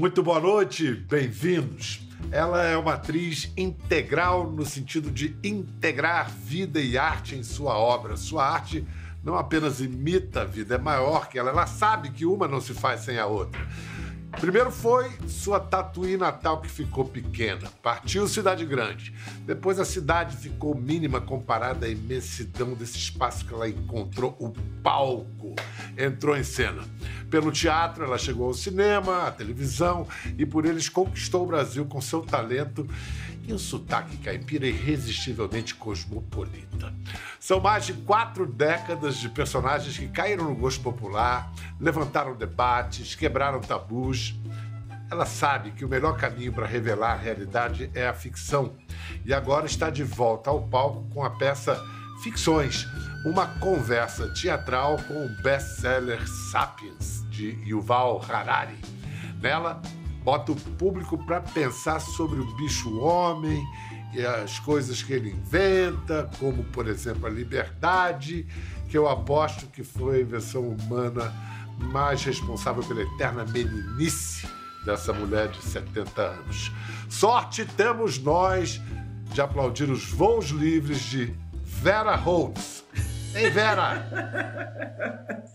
Muito boa noite, bem-vindos. Ela é uma atriz integral no sentido de integrar vida e arte em sua obra. Sua arte não apenas imita a vida, é maior que ela. Ela sabe que uma não se faz sem a outra. Primeiro foi sua tatuí natal que ficou pequena. Partiu Cidade Grande. Depois a cidade ficou mínima comparada à imensidão desse espaço que ela encontrou, o palco. Entrou em cena. Pelo teatro, ela chegou ao cinema, à televisão e por eles conquistou o Brasil com seu talento e um sotaque caipira irresistivelmente cosmopolita. São mais de quatro décadas de personagens que caíram no gosto popular, levantaram debates, quebraram tabus. Ela sabe que o melhor caminho para revelar a realidade é a ficção e agora está de volta ao palco com a peça Ficções, uma conversa teatral com o best-seller Sapiens, de Yuval Harari. Nela, bota o público para pensar sobre o bicho-homem e as coisas que ele inventa, como, por exemplo, a liberdade, que eu aposto que foi a invenção humana mais responsável pela eterna meninice dessa mulher de 70 anos. Sorte temos nós de aplaudir os voos livres de Vera Holtz. Ei, Vera!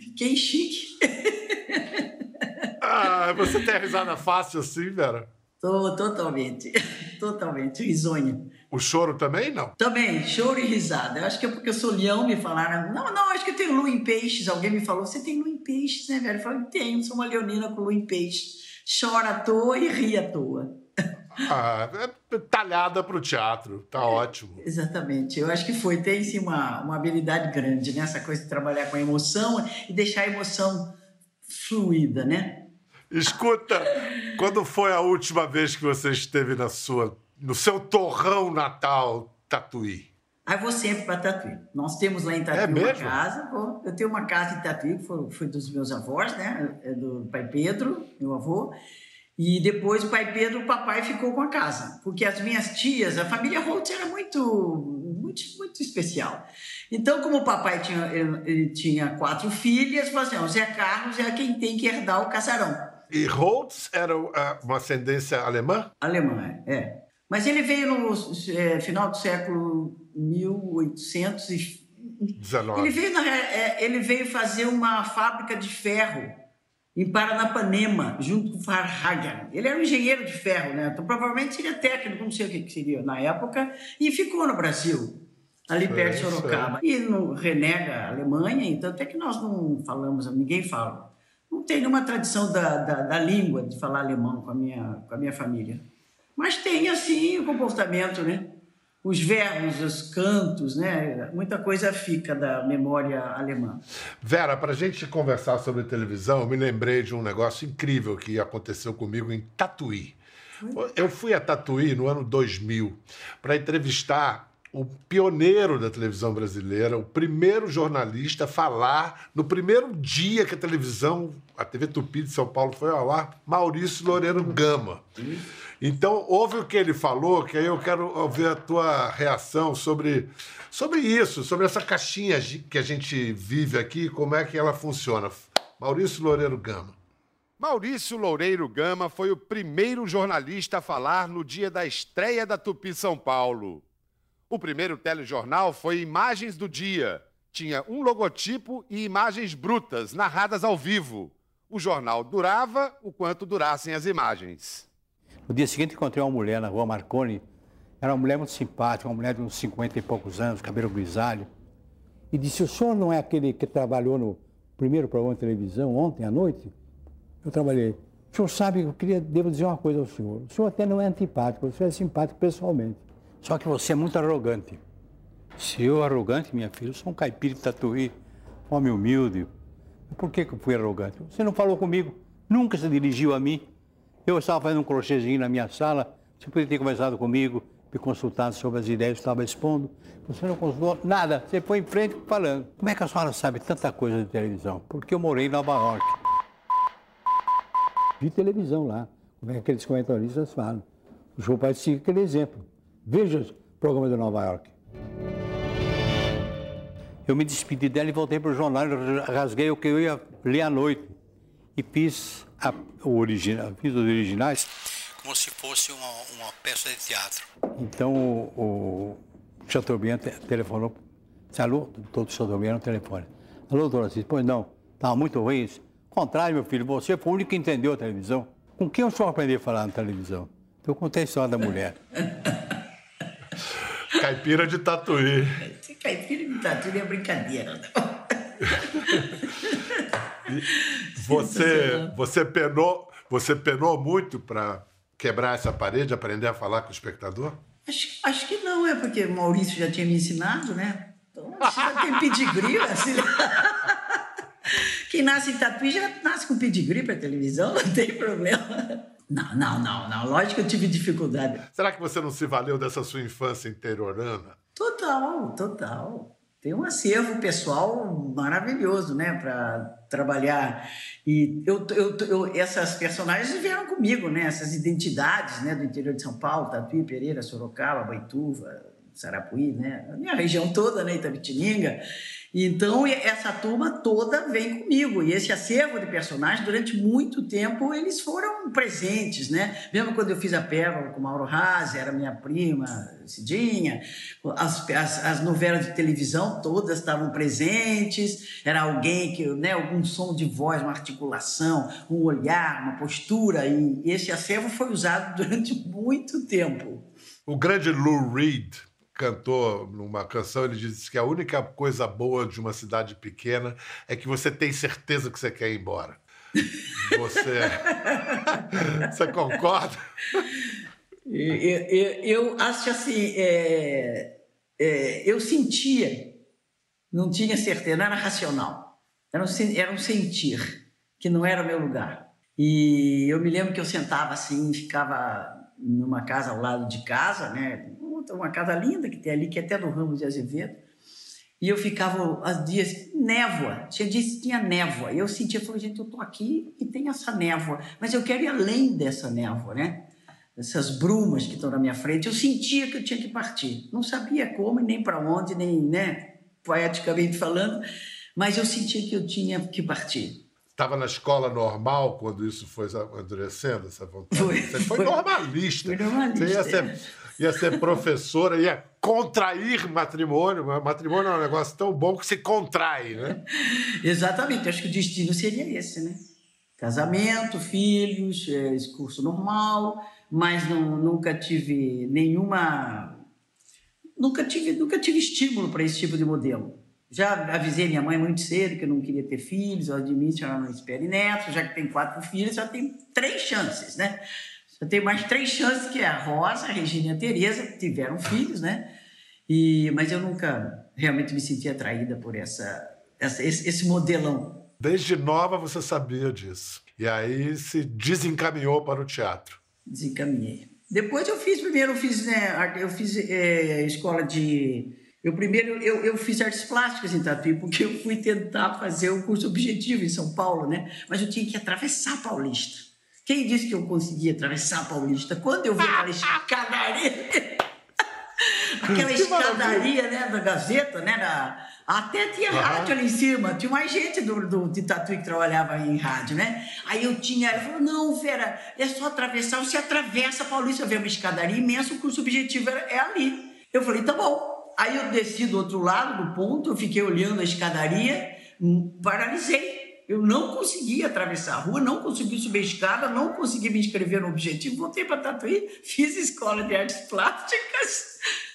Fiquei chique. Ah, você tem a risada fácil assim, Vera? Tô, totalmente. Totalmente. Risonha. O choro também, não? Também, choro e risada. Eu acho que é porque eu sou leão, me falaram. Não, não, acho que eu tenho lua em peixes. Alguém me falou, você tem lua em peixes, né, velho? Eu falei, tenho, sou uma leonina com lua em peixes. Chora à toa e ri à toa. Ah, é talhada para o teatro, tá ótimo. Exatamente, eu acho que foi. Tem sim uma, uma habilidade grande, né? Essa coisa de trabalhar com a emoção e deixar a emoção fluida, né? Escuta, quando foi a última vez que você esteve na sua, no seu torrão natal Tatuí? Aí vou sempre para Tatuí. Nós temos lá em Tatuí É uma mesmo? casa. Eu tenho uma casa em Tatuí, que foi, foi dos meus avós, né? É do pai Pedro, meu avô. E depois o pai Pedro, o papai ficou com a casa. Porque as minhas tias, a família Holtz era muito, muito, muito especial. Então, como o papai tinha, ele, ele tinha quatro filhas, falou assim, "Ó, o Zé Carlos é quem tem que herdar o casarão. E Holtz era ah, uma ascendência alemã? Alemã, é. Mas ele veio no é, final do século 1800 e 19. ele veio, na, é, ele veio fazer uma fábrica de ferro em Paranapanema, junto com o Farhagen. Ele era um engenheiro de ferro, né? Então, provavelmente seria técnico, não sei o que seria na época, e ficou no Brasil, ali perto de Sorocaba. E não renega a Alemanha, então até que nós não falamos, ninguém fala. Não tem nenhuma tradição da, da, da língua de falar alemão com a, minha, com a minha família. Mas tem, assim, o comportamento, né? Os verbos, os cantos, né? Muita coisa fica da memória alemã. Vera, para a gente conversar sobre televisão, eu me lembrei de um negócio incrível que aconteceu comigo em Tatuí. Eu fui a Tatuí no ano 2000 para entrevistar o pioneiro da televisão brasileira, o primeiro jornalista a falar no primeiro dia que a televisão, a TV Tupi de São Paulo foi ao ar, Maurício Loureiro Gama. Então, ouve o que ele falou, que aí eu quero ouvir a tua reação sobre, sobre isso, sobre essa caixinha que a gente vive aqui, como é que ela funciona. Maurício Loureiro Gama. Maurício Loureiro Gama foi o primeiro jornalista a falar no dia da estreia da Tupi São Paulo. O primeiro telejornal foi Imagens do Dia. Tinha um logotipo e imagens brutas, narradas ao vivo. O jornal durava o quanto durassem as imagens. No dia seguinte encontrei uma mulher na rua Marconi. Era uma mulher muito simpática, uma mulher de uns 50 e poucos anos, cabelo grisalho. E disse, o senhor não é aquele que trabalhou no primeiro programa de televisão ontem à noite? Eu trabalhei. O senhor sabe, eu queria, devo dizer uma coisa ao senhor. O senhor até não é antipático, o senhor é simpático pessoalmente. Só que você é muito arrogante. Se eu arrogante, minha filha, eu sou um caipira de tatuí, homem humilde. Por que, que eu fui arrogante? Você não falou comigo, nunca se dirigiu a mim. Eu estava fazendo um crochêzinho na minha sala, você podia ter conversado comigo, me consultado sobre as ideias que estava expondo. Você não consultou nada, você foi em frente falando. Como é que a senhora sabe tanta coisa de televisão? Porque eu morei em Nova York. Vi televisão lá, como é que aqueles comentaristas falam. O senhor pode seguir aquele exemplo. Veja o programa de Nova York. Eu me despedi dela e voltei para o jornal, eu rasguei o que eu ia ler à noite e fiz a, o original, fiz os originais como se fosse uma, uma peça de teatro. Então o, o Chateaubriand telefonou, disse, alô, doutor Chateaubriand no telefone. Alô, doutor Assis, pois não, estava muito ruim isso. Contrário, meu filho, você foi o único que entendeu a televisão. Com quem o senhor aprendeu a falar na televisão? Eu contei a história da mulher. Caipira de Tatuí. Caipira de Tatuí é brincadeira, não. você, você penou, você penou muito para quebrar essa parede, aprender a falar com o espectador? Acho, acho que não, é porque o Maurício já tinha me ensinado, né? Então, já tem pedigree, assim. Quem nasce em Tatuí já nasce com pedigree para televisão, não tem problema. Não, não, não, não. Lógico que eu tive dificuldade. Será que você não se valeu dessa sua infância interiorana? Total, total tem um acervo pessoal maravilhoso, né, para trabalhar. E eu, eu, eu, essas personagens vieram comigo, né, essas identidades, né, do interior de São Paulo, Tatuí, Pereira, Sorocaba, Baituva, Sarapuí, né, a minha região toda, né, Itabitininga. Então, essa turma toda vem comigo. E esse acervo de personagens, durante muito tempo, eles foram presentes, né? Mesmo quando eu fiz a Pérola com Mauro Razi, era minha prima, Cidinha. As, as, as, novelas de televisão todas estavam presentes. Era alguém que, né? Algum som de voz, uma articulação, um olhar, uma postura. E esse acervo foi usado durante muito tempo. O grande Lou Reed cantou numa canção, ele disse que a única coisa boa de uma cidade pequena é que você tem certeza que você quer ir embora. Você, você concorda? Eu, eu, eu acho assim, é, é, eu sentia, não tinha certeza, não era racional, era um, era um sentir, que não era o meu lugar. E eu me lembro que eu sentava assim, ficava numa casa ao lado de casa, né? Uma casa linda que tem ali, que é até do Ramos de Azevedo. E eu ficava as dias, névoa, tinha dias que tinha névoa. E eu sentia, falei, gente, eu tô aqui e tem essa névoa, mas eu quero ir além dessa névoa, né? Essas brumas que estão na minha frente. Eu sentia que eu tinha que partir. Não sabia como, nem para onde, nem, né, poeticamente falando, mas eu sentia que eu tinha que partir. Estava na escola normal quando isso foi amadurecendo, essa vontade? Foi, Você foi, foi normalista. Foi normalista. Você ia ser é ia ser professora, ia contrair matrimônio. Matrimônio é um negócio tão bom que se contrai, né? Exatamente, acho que o destino seria esse, né? Casamento, filhos, é, curso normal, mas não, nunca tive nenhuma. Nunca tive, nunca tive estímulo para esse tipo de modelo. Já avisei minha mãe muito cedo que eu não queria ter filhos, ela admite ela não espere netos, já que tem quatro filhos, já tem três chances, né? Eu tenho mais três chances que é a Rosa, a Regina e a Tereza, que tiveram filhos, né? E, mas eu nunca realmente me senti atraída por essa, essa esse, esse modelão. Desde nova você sabia disso. E aí se desencaminhou para o teatro. Desencaminhei. Depois eu fiz, primeiro eu fiz, né, eu fiz é, escola de... Eu primeiro, eu, eu fiz artes plásticas em Tatuí, porque eu fui tentar fazer o curso objetivo em São Paulo, né? Mas eu tinha que atravessar Paulista. Quem disse que eu conseguia atravessar a Paulista? Quando eu vi aquela escadaria, aquela escadaria né, da Gazeta, né, da, até tinha uhum. rádio ali em cima, tinha mais gente do, do, de Tatuí que trabalhava em rádio, né? Aí eu tinha, ela falou, não, Vera, é só atravessar, você atravessa a Paulista, vê uma escadaria imensa, o curso objetivo é, é ali. Eu falei, tá bom. Aí eu desci do outro lado do ponto, eu fiquei olhando a escadaria, hum, paralisei eu não consegui atravessar a rua, não consegui subir a escada, não consegui me inscrever no objetivo. Voltei para Tatuí, fiz escola de artes plásticas.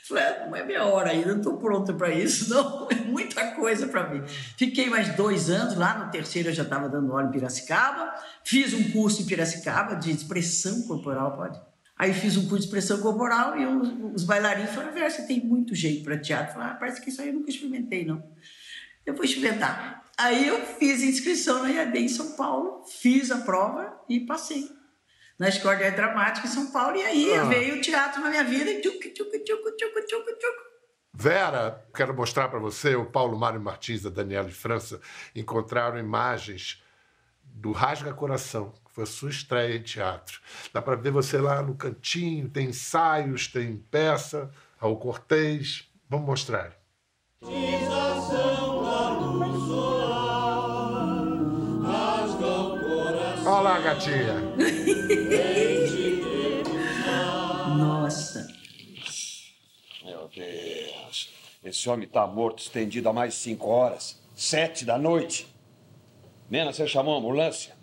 Falei, ah, não é minha hora ainda, não estou pronta para isso, não. É muita coisa para mim. Fiquei mais dois anos lá, no terceiro eu já estava dando aula em Piracicaba. Fiz um curso em Piracicaba de expressão corporal, pode? Aí fiz um curso de expressão corporal e os, os bailarinos falaram, você tem muito jeito para teatro. Falei, ah, parece que isso aí eu nunca experimentei, não. Eu vou experimentar. Aí eu fiz inscrição na IAD em São Paulo, fiz a prova e passei. Na Escola de Arte Dramática em São Paulo, e aí ah. veio o teatro na minha vida. Tchuc, tchuc, tchuc, tchuc, tchuc, tchuc. Vera, quero mostrar para você, o Paulo Mário Martins da Daniela de França encontraram imagens do Rasga Coração, que foi a sua estreia em teatro. Dá para ver você lá no cantinho, tem ensaios, tem peça, ao Cortês. Vamos mostrar. Dização o lá, gatinha. Nossa. Meu Deus. Esse homem tá morto, estendido há mais de cinco horas. Sete da noite. Mena, você chamou a ambulância?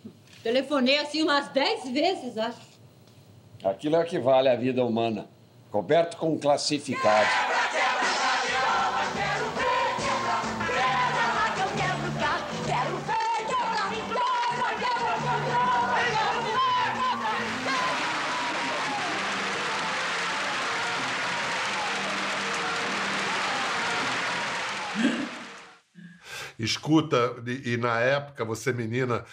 Telefonei assim umas dez vezes, acho. Aquilo é que vale a vida humana. Coberto com classificado. Escuta, e, e na época, você menina,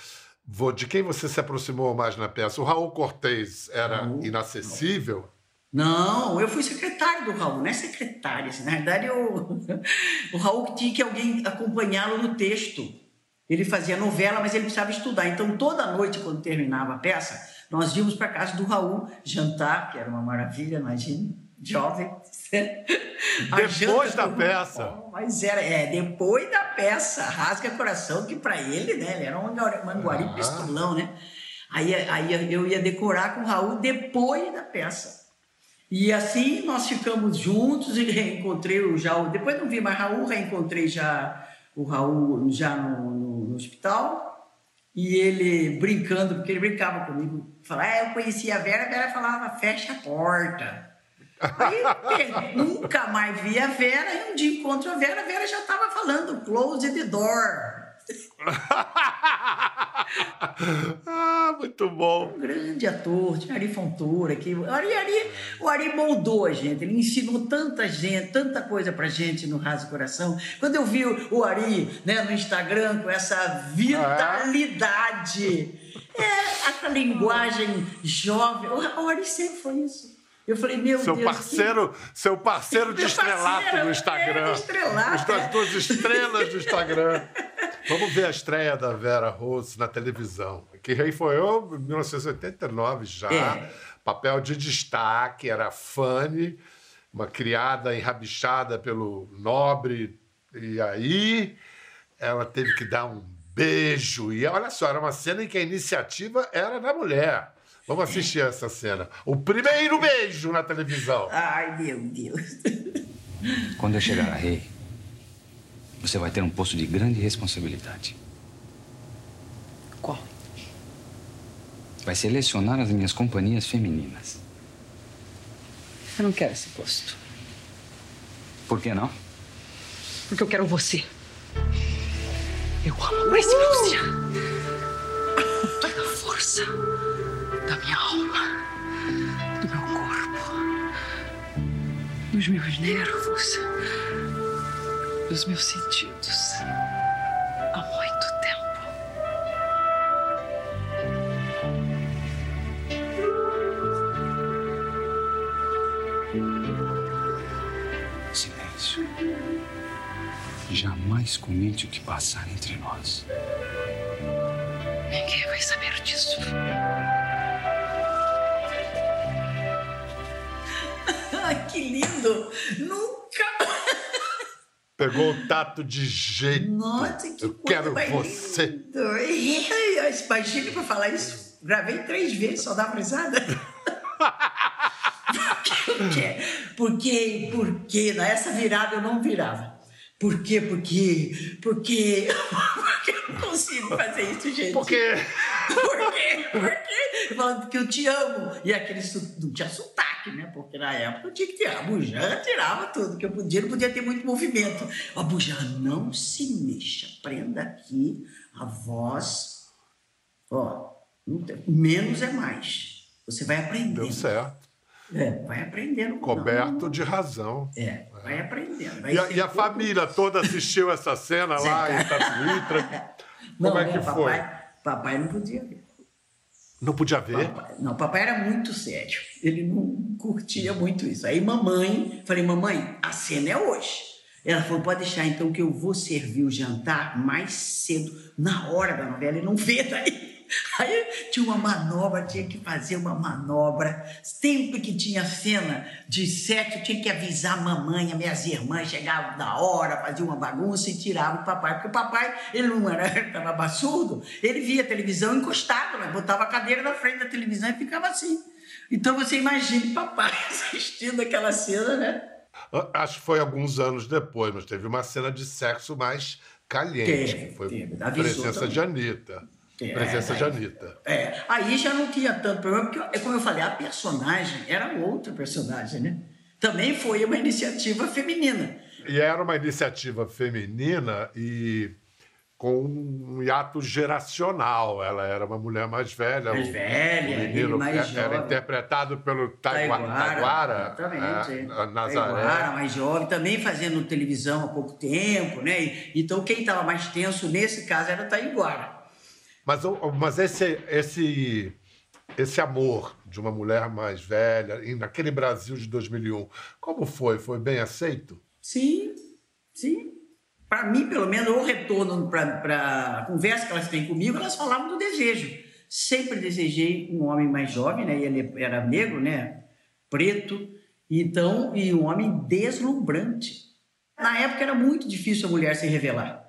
de quem você se aproximou mais na peça? O Raul Cortez era inacessível? Não, eu fui secretário do Raul, não é secretária. assim, Na verdade, eu, o Raul tinha que alguém acompanhá-lo no texto. Ele fazia novela, mas ele precisava estudar. Então, toda noite, quando terminava a peça, nós íamos para casa do Raul jantar, que era uma maravilha, imagine, jovem. A Depois da peça. Oh, mas era, é, depois da peça, rasga coração, que para ele, né, ele era um manguari- manguari Ah. pistolão, né? Aí, aí eu ia decorar com o Raul depois da peça. E assim nós ficamos juntos e reencontrei o já o- depois não vi mais Raul, reencontrei já o Raul já no, no- no hospital e ele brincando, porque ele brincava comigo, falava, ah, eu conhecia a Vera, a Vera falava, fecha a porta. Aí nunca mais vi a Vera e um dia encontro a Vera, a Vera já estava falando, close the door. ah, muito bom. Um grande ator, tinha Ari Fontoura, que o Ari, Ari, o Ari moldou a gente, ele ensinou tanta gente, tanta coisa pra gente no Raso Coração. Quando eu vi o, Ari né, no Instagram com essa vitalidade, é, essa linguagem jovem, o Ari sempre foi isso. Eu falei, meu Seu Deus. parceiro, seu parceiro de estrelato parceiro, no Instagram. é, estrelato, As é. duas estrelas do Instagram. Vamos ver a estreia da Vera Rose na televisão. Que rei foi eu, em 1989 já. É. Papel de destaque, era Fanny, uma criada enrabixada pelo nobre. E aí ela teve que dar um beijo. E olha só, era uma cena em que a iniciativa era da mulher. Vamos assistir essa cena. O primeiro beijo na televisão. Ai, meu Deus. Quando eu chegar a rei, você vai ter um posto de grande responsabilidade. Qual? Vai selecionar as minhas companhias femininas. Eu não quero esse posto. Por que não? Porque eu quero você. Eu amo Lúcia. Com toda a força da minha alma, do meu corpo, dos meus nervos, dos meus sentidos. Há muito tempo. Silêncio. Jamais comente o que passar entre nós. Ninguém vai saber disso. Lindo! Nunca! Pegou o tato de jeito. Nossa, que Eu quero você. ai, Imagine pra falar isso. Gravei três vezes, só dá risada. Porque, porque, porque nessa virada eu não virava. Por quê? Porque, porque, porque eu não consigo fazer isso, gente. Por quê? Por quê? Eu falando porque eu te amo. E aquele não tinha sotaque, né? Porque na época eu tinha que tirar. A bujana tirava tudo que eu podia, não podia ter muito movimento. A bujana, não se mexa. Prenda aqui a voz. Ó, não tem- menos é mais. Você vai aprendendo. deu certo. É, vai aprendendo. Coberto Não, não, de razão. É, vai aprendendo. Vai E a, e a pouco- família toda assistiu essa cena lá em Tatuítra. Não, Como é que papai, foi? Papai não podia ver. Não podia ver? Papai- não, papai era muito sério. Ele não curtia muito isso. Aí mamãe, falei, mamãe, a cena é hoje. Ela falou, pode deixar então que eu vou servir o jantar mais cedo, na hora da novela, e não vê daí. Aí tinha uma manobra, tinha que fazer uma manobra. Sempre que tinha cena de sexo, eu tinha que avisar a mamãe, as minhas irmãs chegavam da hora, faziam uma bagunça e tiravam o papai. Porque o papai, ele não era, estava surdo, ele via a televisão encostado, né? botava a cadeira na frente da televisão e ficava assim. Então você imagine papai assistindo aquela cena, né? Acho que foi alguns anos depois, mas teve uma cena de sexo mais caliente, Teve, que foi teve. a presença também. de Anitta. É, presença de aí- Anitta. É, aí já não tinha tanto problema, porque, é como eu falei, a personagem era outra personagem, né? Também foi uma iniciativa feminina. E era uma iniciativa feminina e com um hiato geracional. Ela era uma mulher mais velha. Mais velha, ele menino mais era jovem. interpretado pelo Taigua- Taiguara, exatamente. é, é. Nazaré. Taiguara, mais jovem, também fazendo televisão há pouco tempo, né? Então quem estava mais tenso nesse caso era o Taiguara. Mas, mas esse, esse, esse amor de uma mulher mais velha, e naquele Brasil de 2001, como foi? Foi bem aceito? Sim, sim. Para mim, pelo menos, o retorno para a conversa que elas têm comigo, elas falavam do desejo. Sempre desejei um homem mais jovem, né? Ele era negro, né? Preto, então, e um homem deslumbrante. Na época era muito difícil a mulher se revelar.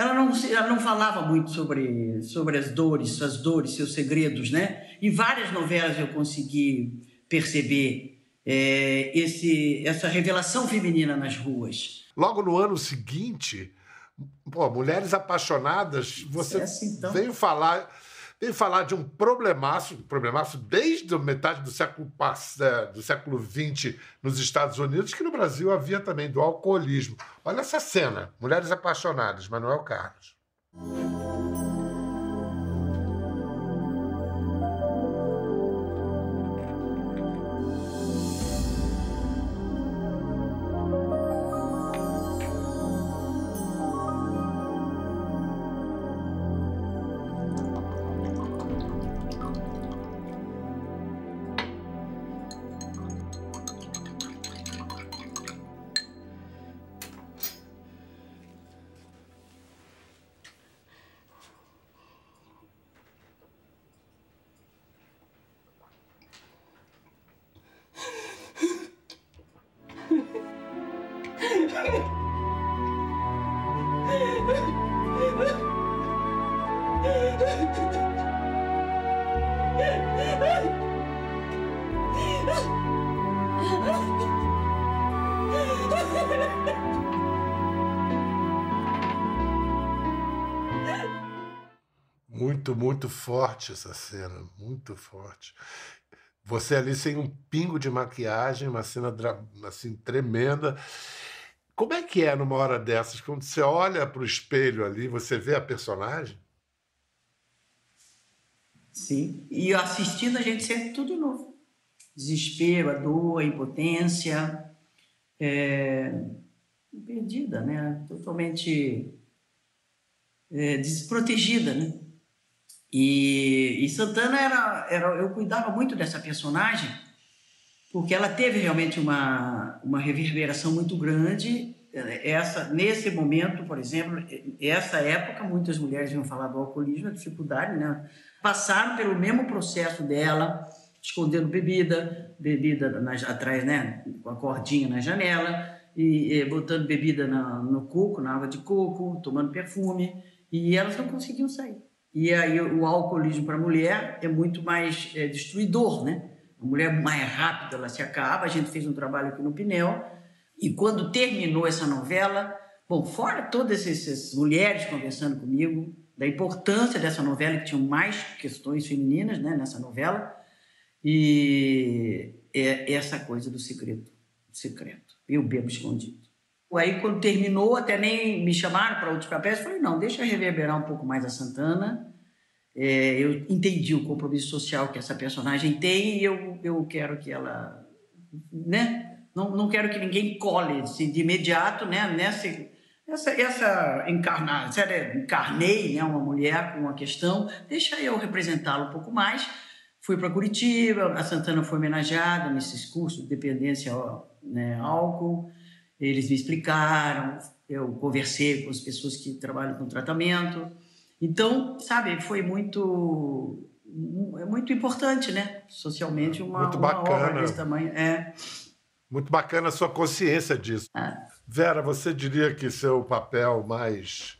Ela não, ela não falava muito sobre, sobre as dores, suas dores, seus segredos, né? Em várias novelas eu consegui perceber é, esse, essa revelação feminina nas ruas. Logo no ano seguinte, pô, Mulheres Apaixonadas, você Sucesso, então. veio falar veio falar de um problemaço, problemaço desde metade do século eh, do século XX nos Estados Unidos, que no Brasil havia também do alcoolismo. Olha essa cena, Mulheres Apaixonadas, Manuel Carlos. Muito, muito forte essa cena, muito forte. Você ali sem um pingo de maquiagem, uma cena assim tremenda. Como é que é numa hora dessas, quando você olha para o espelho ali, você vê a personagem? Sim. E assistindo a gente sente tudo novo. Desespero, a dor, a impotência, é, perdida, né? Totalmente é, desprotegida, né? E, e Santana era, era, eu cuidava muito dessa personagem porque ela teve realmente uma, uma reverberação muito grande. Essa, nesse momento, por exemplo, essa época, muitas mulheres iam falar do alcoolismo, a dificuldade, né? Passaram pelo mesmo processo dela, escondendo bebida, bebida nas, atrás, né? Com a cordinha na janela, e, e botando bebida na, no coco, na água de coco, tomando perfume, e elas não conseguiam sair. E aí o alcoolismo para a mulher é muito mais é, destruidor, né? A mulher mais rápida, ela se acaba. A gente fez um trabalho aqui no Pinel. E quando terminou essa novela, bom, fora todas essas mulheres conversando comigo, da importância dessa novela, que tinham mais questões femininas né, nessa novela, e é essa coisa do segredo, secreto. Eu bebo escondido. Aí, quando terminou, até nem me chamaram para outros papéis. Eu falei, não, deixa reverberar um pouco mais a Santana. É, eu entendi o compromisso social que essa personagem tem e eu, eu quero que ela... Né? Não, não quero que ninguém cole assim, de imediato né? nessa... Essa, essa encarnar, se ela encarnei né, uma mulher com uma questão, deixa eu representá-la um pouco mais. Fui para Curitiba, a Santana foi homenageada nesses cursos de dependência né, álcool. Eles me explicaram, eu conversei com as pessoas que trabalham com tratamento Então, sabe, foi muito é muito importante, né? Socialmente, uma, Muito uma bacana. obra desse tamanho. É. Muito bacana a sua consciência disso. Ah. Vera, você diria que seu papel mais.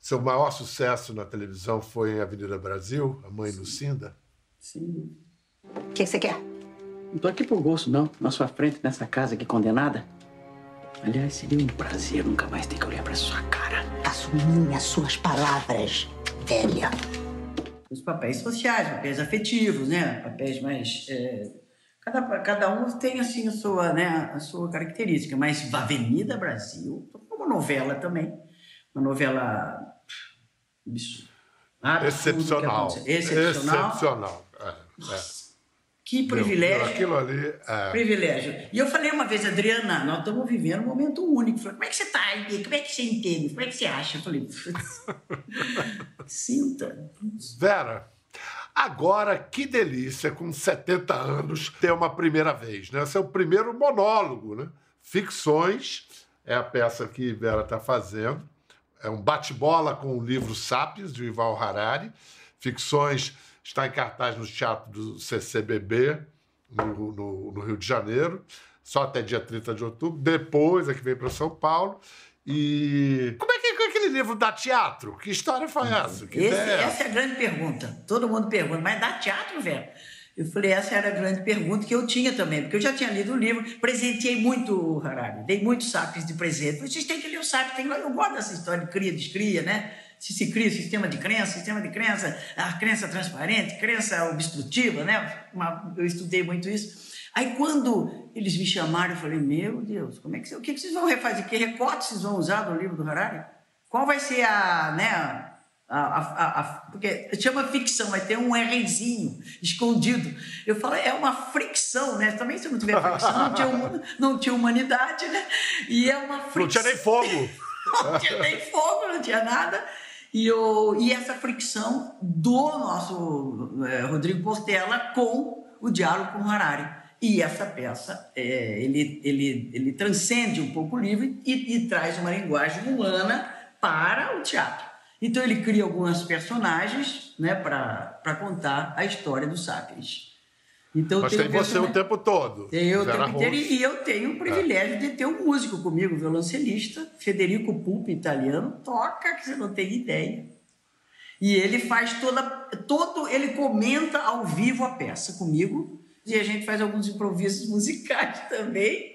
seu maior sucesso na televisão foi em Avenida Brasil, a mãe Lucinda? Sim. O que você quer? Não tô aqui por gosto, não. Na sua frente, nessa casa aqui condenada. Aliás, seria um prazer nunca mais ter que olhar pra sua cara. Assumir as suas palavras, velha. Os papéis sociais, papéis afetivos, né? Papéis mais. é, Cada, cada um tem assim a sua, né, a sua característica, mas Avenida Brasil, uma novela também, uma novela isso, absurda Excepcional. excepcional, Excepcional. É, é. que Meu, privilégio, Aquilo ali. É. privilégio. E eu falei uma vez, Adriana, nós estamos vivendo um momento único. Falei, como é que você está aí? Como é que você entende? Como é que você acha? Eu falei, sinta. Vera, agora que delícia, com 70 anos, ter uma primeira vez, né? Esse é o primeiro monólogo, né? Ficções é a peça que Vera está fazendo. É um bate-bola com o livro Sapiens, de Ival Harari. Ficções está em cartaz no Teatro do CCBB, no, no- no Rio de Janeiro, só até dia 30 de outubro. Depois é que vem para São Paulo. E como é que que aquele livro dá teatro? Que história foi essa? Esse- é essa? essa é a grande pergunta. Todo mundo pergunta, mas dá teatro, velho? Eu falei, essa era a grande pergunta que eu tinha também, porque eu já tinha lido o livro, presenteei muito Harari, dei muitos sapiens de presente. Vocês têm que ler o sapiens, tem... eu gosto dessa história de cria, descria, né? Se se cria sistema de crença, sistema de crença, a crença transparente, crença obstrutiva, né? Eu estudei muito isso. Aí quando eles me chamaram, eu falei, meu Deus, como é que, o que vocês vão refazer? Que recorte vocês vão usar do livro do Harari? Qual vai ser a, né, a, a- a- porque chama ficção, vai ter um Rzinho escondido. Eu falo, é uma fricção, né? Também se não tiver fricção, não tinha, hum- não tinha humanidade, né? E é uma fricção. Não tinha nem fogo. não tinha nem fogo, não tinha nada. E, eu, e essa fricção do nosso eh, Rodrigo Portela com o diálogo com Harari. E essa peça, eh, ele, ele, ele transcende um pouco o livro e, e traz uma linguagem humana para o teatro. Então ele cria algumas personagens né, para contar a história do Sapiens. Então, Mas tem você o tempo todo. tem eu o tempo inteiro, e eu tenho o privilégio de ter um músico comigo, violoncelista, Federico Pulpi, italiano, toca que você não tem ideia. E ele faz toda, todo, ele comenta ao vivo a peça comigo, e a gente faz alguns improvisos musicais também.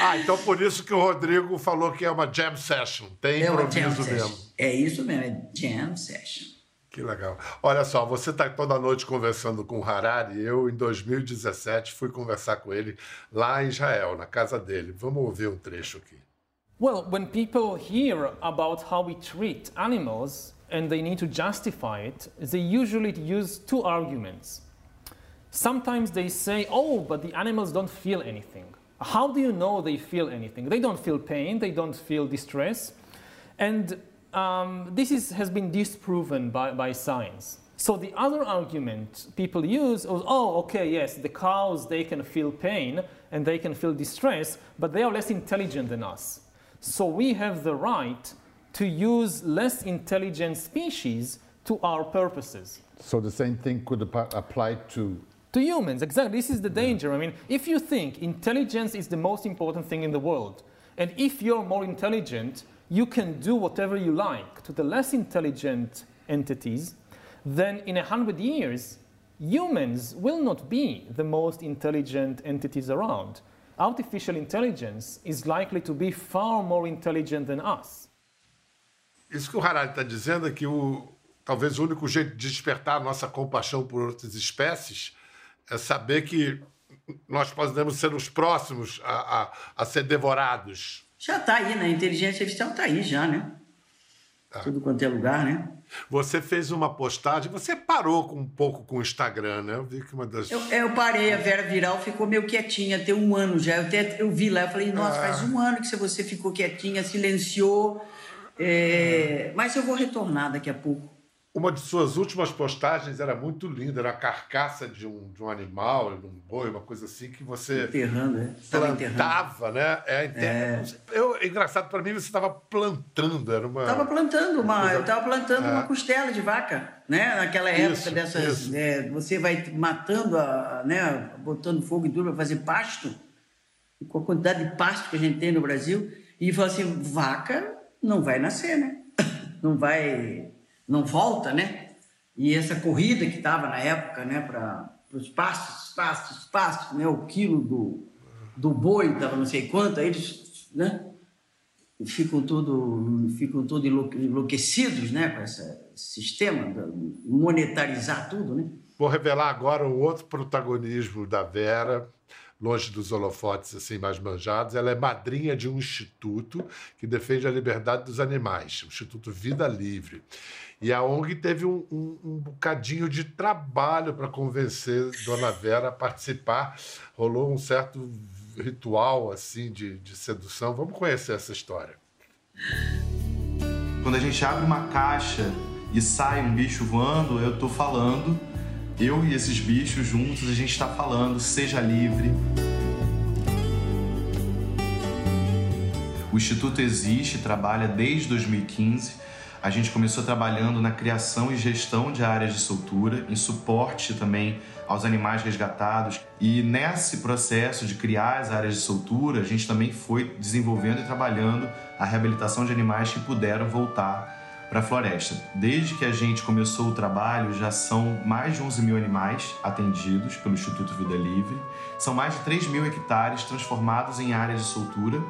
Ah, então por isso que o Rodrigo falou que é uma jam session. Tem É improviso session. mesmo. É isso mesmo, é jam session. Que legal. Olha só, você está toda noite conversando com o Harari. Eu, em 2017, fui conversar com ele lá em Israel, na casa dele. Vamos ouvir um trecho aqui. Well, when people hear about how we treat animals and they need to justify it, they usually use two arguments. Sometimes they say, oh, but the animals don't feel anything. How do you know they feel anything? They don't feel pain, they don't feel distress. And um, this is, has been disproven by, by science. So the other argument people use was, oh, okay, yes, the cows, they can feel pain and they can feel distress, but they are less intelligent than us. So we have the right to use less intelligent species to our purposes. So the same thing could ap- apply to To humans, exactly. This is the danger. I mean, if you think intelligence is the most important thing in the world, and if you're more intelligent, you can do whatever you like to the less intelligent entities, then in a hundred years, humans will not be the most intelligent entities around. Artificial intelligence is likely to be far more intelligent than us. Isso que o Harari está dizendo é que o, talvez o único jeito de despertar a nossa compaixão por outras espécies é saber que nós podemos ser os próximos a, a, a ser devorados. Já está aí, né? A inteligência artificial está aí já, né? Tudo quanto é lugar, né? Você fez uma postagem, você parou com, um pouco com o Instagram, né? Eu vi que uma das. Eu, eu parei, a Vera Viral ficou meio quietinha, tem um ano já. Eu, até, eu vi lá, eu falei, nossa, Ah. faz um ano que você ficou quietinha, silenciou. É, mas eu vou retornar daqui a pouco. Uma de suas últimas postagens era muito linda, era a carcaça de um, de um animal, de um boi, uma coisa assim, que você Enterrando, né? Estava enterrando. plantava, né? É, É. Eu, engraçado, para mim, você estava plantando, era uma... Estava plantando uma, eu estava plantando É. uma costela de vaca, né? Naquela época Isso, dessas, isso. é, você vai matando, a, né? Botando fogo em tudo para fazer pasto, com a quantidade de pasto que a gente tem no Brasil, e fala assim, vaca não vai nascer, né? Não vai, não volta, né? E essa corrida que estava na época, né? Para os pastos, pastos, pastos, né? O quilo do, do boi estava não sei quanto, aí eles, né? ficam todo ficam todo enlou- enlouquecidos né com esse sistema de monetarizar tudo né Vou revelar agora o outro protagonismo da Vera, longe dos holofotes assim mais manjados. Ela é madrinha de um instituto que defende a liberdade dos animais, o Instituto Vida Livre. E a ONG teve um, um- um bocadinho de trabalho para convencer Dona Vera a participar. Rolou um certo ritual assim de, de sedução. Vamos conhecer essa história. Quando a gente abre uma caixa e sai um bicho voando, eu tô falando, eu e esses bichos juntos, a gente tá falando, seja livre. O Instituto existe, trabalha desde 2015. A gente começou trabalhando na criação e gestão de áreas de soltura, em suporte também aos animais resgatados. E nesse processo de criar as áreas de soltura, a gente também foi desenvolvendo e trabalhando a reabilitação de animais que puderam voltar para a floresta. Desde que a gente começou o trabalho, já são mais de 11 mil animais atendidos pelo Instituto Vida Livre. São mais de 3 mil hectares transformados em áreas de soltura.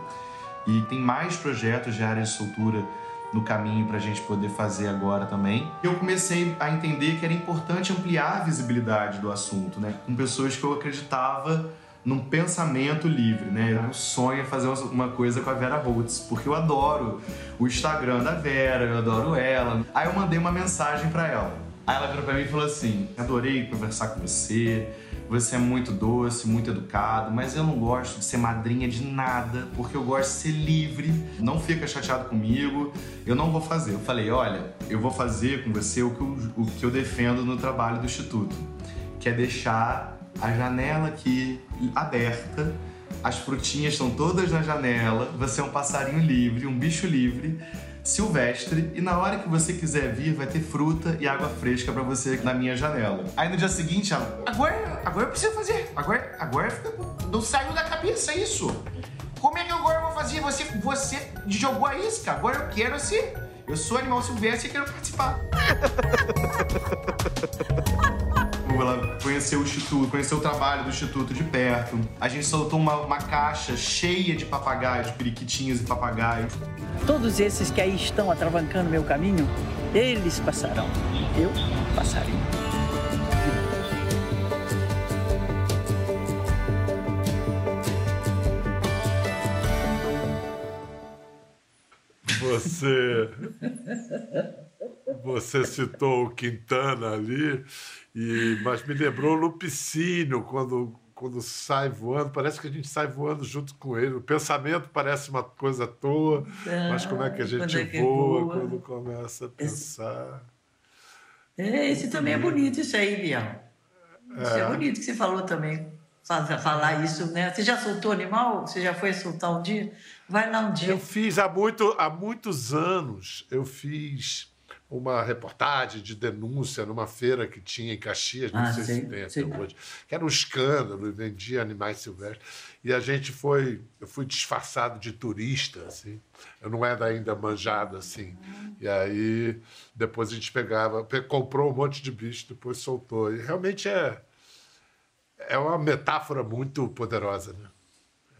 E tem mais projetos de áreas de soltura no caminho para a gente poder fazer agora também. Eu comecei a entender que era importante ampliar a visibilidade do assunto, né? Com pessoas que eu acreditava num pensamento livre, né? Meu sonho é fazer uma coisa com a Vera Holtz, porque eu adoro o Instagram da Vera, eu adoro ela. Aí eu mandei uma mensagem para ela. Aí ela virou para mim e falou assim: "Adorei conversar com você. Você é muito doce, muito educado, mas eu não gosto de ser madrinha de nada, porque eu gosto de ser livre. Não fica chateado comigo, eu não vou fazer. Eu falei: olha, eu vou fazer com você o que eu, o que eu defendo no trabalho do Instituto, que é deixar a janela aqui aberta, as frutinhas estão todas na janela, você é um passarinho livre, um bicho livre silvestre e na hora que você quiser vir vai ter fruta e água fresca pra você na minha janela. Aí no dia seguinte ela, agora, agora eu preciso fazer, agora, agora fica- não saiu da cabeça isso. Como é que agora eu vou fazer? Você, você jogou a isca, agora eu quero ser, eu sou animal silvestre e quero participar. Ela conheceu o Instituto, conheceu o trabalho do Instituto de perto. A gente soltou uma, uma caixa cheia de papagaios, periquitinhos e papagaios. todos esses que aí estão atravancando meu caminho eles passarão eu passarei Você. Você citou o Quintana ali, e, mas me lembrou Lupicínio, quando, quando sai voando, parece que a gente sai voando junto com ele. O pensamento parece uma coisa à toa, mas como é que a quando gente é que voa, voa? quando começa a pensar. É, esse também é bonito, isso aí, Bial. Isso é, É. bonito que você falou também. Falar isso, né? Você já soltou animal? Você já foi soltar um dia? Vai lá um dia. Eu fiz há, muito, há muitos anos, eu fiz uma reportagem de denúncia numa feira que tinha em Caxias, não Ah, sei sei, se tem até sei. hoje, que era um escândalo, e vendia animais silvestres. E a gente foi, eu fui disfarçado de turista, assim. Eu não era ainda manjado, assim. E aí, depois a gente pegava, pe- comprou um monte de bicho, depois soltou. E realmente é, é uma metáfora muito poderosa, né?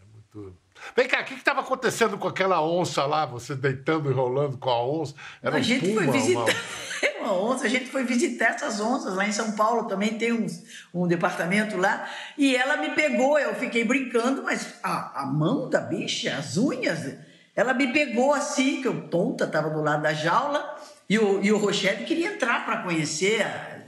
É muito... Vem cá, o que estava acontecendo com aquela onça lá? Você deitando e rolando com a onça? Era a um gente puma, foi visitar uma- uma onça, a gente foi visitar essas onças lá em São Paulo também tem um, um departamento lá e ela me pegou, eu fiquei brincando, mas a, a mão da bicha, as unhas, ela me pegou assim, que eu tonta, estava do lado da jaula e o, e o Rochelle queria entrar para conhecer, a,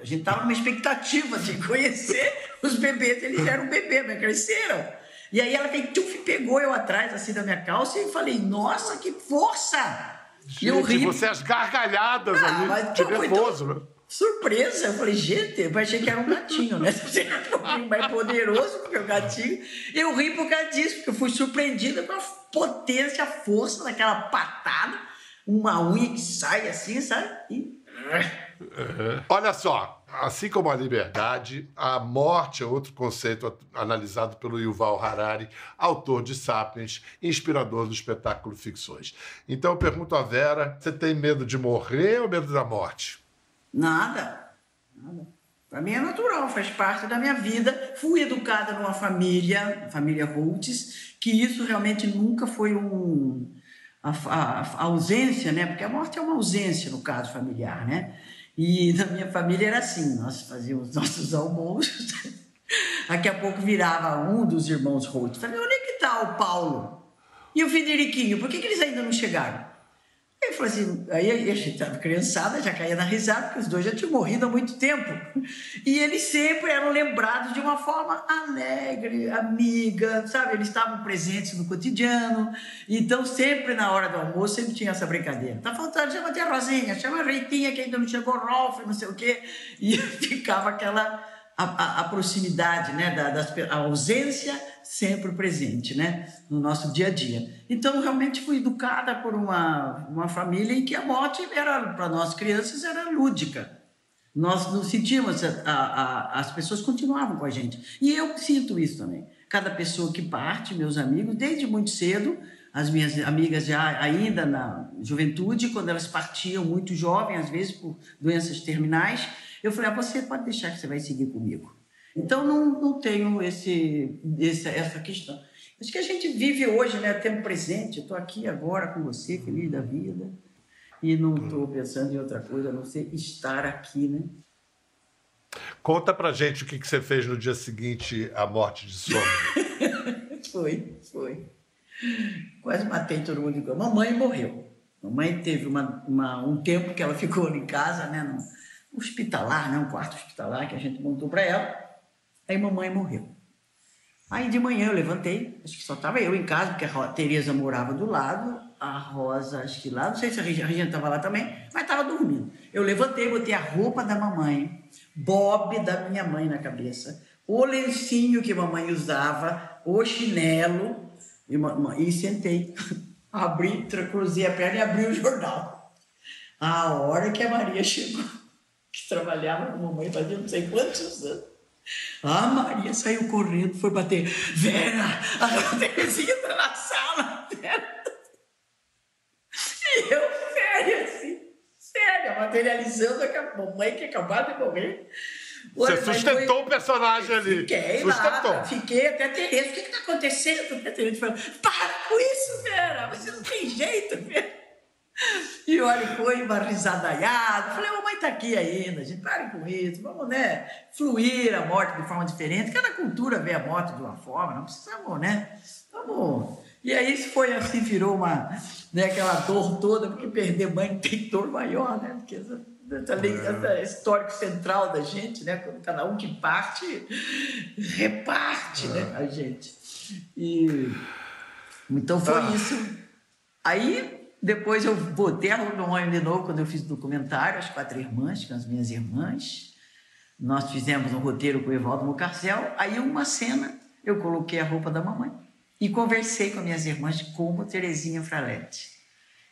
a gente estava numa expectativa de conhecer os bebês, eles eram bebês, mas cresceram. E aí ela fez, tchuf, pegou eu atrás assim da minha calça e falei, nossa, que força! E eu Gente, ri. você as gargalhadas Ah, ali, mas foi nervoso, né? Surpresa, eu falei, gente, eu achei que era um gatinho, né? Você é um pouquinho mais poderoso que o gatinho. Eu ri por causa disso, porque eu fui surpreendida com a potência, a força daquela patada, uma unha que sai assim, sabe? E... Olha só, assim como a liberdade, a morte é outro conceito analisado pelo Yuval Harari, autor de Sapiens, inspirador do espetáculo Ficções. Então eu pergunto a Vera, você tem medo de morrer ou medo da morte? Nada. Nada. Para mim é natural, faz parte da minha vida. Fui educada numa família, família Roots, que isso realmente nunca foi um a, a- a ausência, né? Porque a morte é uma ausência no caso familiar, né? E na minha família era assim, nós fazíamos nossos almoços. Daqui a pouco virava um dos irmãos Roots. Falei, onde é que está o Paulo? E o Federiquinho? Por que, que eles ainda não chegaram? Ele falou assim, aí a gente estava criançada, já caía na risada, porque os dois já tinham morrido há muito tempo. E eles sempre eram lembrados de uma forma alegre, amiga, sabe? Eles estavam presentes no cotidiano. Então, sempre na hora do almoço, sempre tinha essa brincadeira. Tá faltando, chama a tia Rosinha, chama a Reitinha, que ainda não chegou, Rolf, não sei o quê. E ficava aquela a, a- proximidade, né, da, pe- a ausência sempre presente, né, no nosso dia a dia. Então, realmente fui educada por uma, uma família em que a morte era para nós crianças era lúdica. Nós não sentíamos, a, a- as pessoas continuavam com a gente. E eu sinto isso também. Cada pessoa que parte, meus amigos, desde muito cedo, as minhas amigas já ainda na juventude, quando elas partiam muito jovem, às vezes por doenças terminais, eu falei, ah, você pode deixar que você vai seguir comigo. Então, não, não tenho esse, esse- essa questão. Acho que a gente vive hoje, né, tempo presente. Estou aqui agora com você, feliz da vida. E não estou pensando em outra coisa, a não ser estar aqui, né? Conta pra gente o que que você fez no dia seguinte à morte de sua mãe. Foi, foi. Quase matei todo mundo. igual. Mamãe morreu. Mamãe teve uma, uma- um tempo que ela ficou em casa, né, no hospitalar, né, um quarto hospitalar que a gente montou para ela. Aí mamãe morreu. Aí de manhã eu levantei, acho que só estava eu em casa, porque a Tereza morava do lado, a Rosa, acho que lá, não sei se a Regina estava lá também, mas estava dormindo. Eu levantei, botei a roupa da mamãe, bob da minha mãe na cabeça, o lencinho que mamãe usava, o chinelo, e, e sentei. Abri, cruzei a perna e abri o jornal. A hora que a Maria chegou, que trabalhava com a mamãe fazia não sei quantos anos. A Maria saiu correndo, foi bater. Vera, a Terezinha tá na sala. Vera. E eu, sério, assim, sério, materializando a mamãe que acabou de morrer. Você Olha, sustentou foi- o personagem ali. Fiquei Sustentou. lá, fiquei até Tereza. O que está acontecendo? A Tereza falou, para com isso, Vera, você não tem jeito, Vera. E olha, foi uma risadaiada. Falei, mamãe está aqui ainda, gente, pare com isso. Vamos, né, fluir a morte de forma diferente. Cada cultura vê a morte de uma forma, não precisamos, né? Vamos. E aí foi assim, virou uma, né, aquela dor toda, porque perder mãe tem dor maior, né? Porque essa, essa, lei- essa histórico central da gente, né? Quando cada um que parte, reparte, né, a gente. E então foi isso. Aí depois eu botei a mamãe de novo quando eu fiz o documentário, As Quatro Irmãs, com as minhas irmãs. Nós fizemos um roteiro com o Evaldo Mocarcel. Aí uma cena eu coloquei a roupa da mamãe e conversei com as minhas irmãs como Terezinha Fraletti.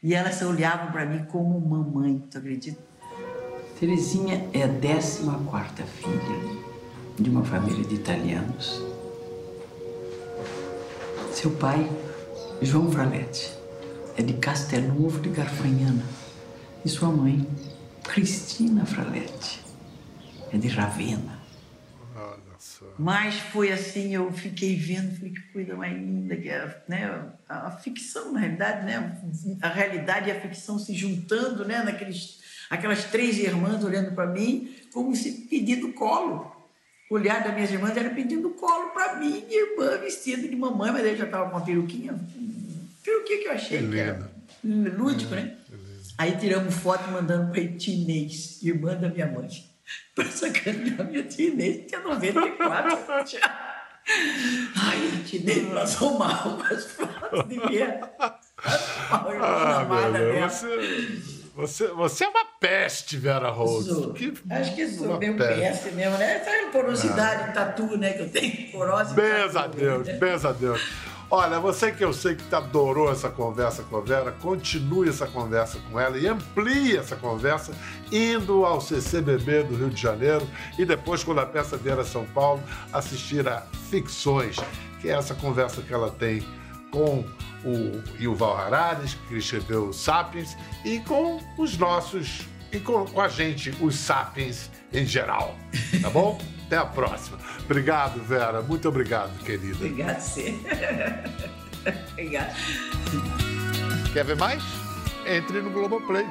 E elas olhavam para mim como mamãe, tu acredita? Terezinha é a 14 quarta filha de uma família de italianos. Seu pai, João Fraletti, é de Castelnuovo de Garfagnana. E sua mãe, Cristina Fraletti, é de só. Mas foi assim, eu fiquei vendo, falei que coisa mais linda que é, né? A, a ficção, na realidade, né? A realidade e a ficção se juntando, né? Naqueles, aquelas três irmãs olhando para mim, como se pedindo colo. O olhar das minhas irmãs era pedindo colo para mim, minha irmã vestida de mamãe, mas aí já estava com uma peruquinha. Peruquinha que eu achei que era lúdico, né? Aí tiramos foto mandando para Inês, irmã da minha mãe. Para sacanear minha tia Inês, tinha 94. Ai, a tia Inês passou mal com as fotos de guerra. Ah, meu. Deus, você, você, você é uma peste, Vera. Sou. Que- Acho que sou meio peste. peste mesmo, né? Essa porosidade, tatu, né? Que eu tenho porose. Beijo a Deus, né? a Deus. Olha, você que eu sei que adorou essa conversa com a Vera, continue essa conversa com ela e amplie essa conversa indo ao CCBB do Rio de Janeiro e depois, quando a peça vier a São Paulo, assistir a Ficções, que é essa conversa que ela tem com o Yuval Harari, que escreveu Sapiens, e com os nossos, e com, com a gente, os Sapiens em geral. Tá bom? Até a próxima. Obrigado, Vera. Muito obrigado, querida. Obrigada, você. Obrigada. Quer ver mais? Entre no Globoplay.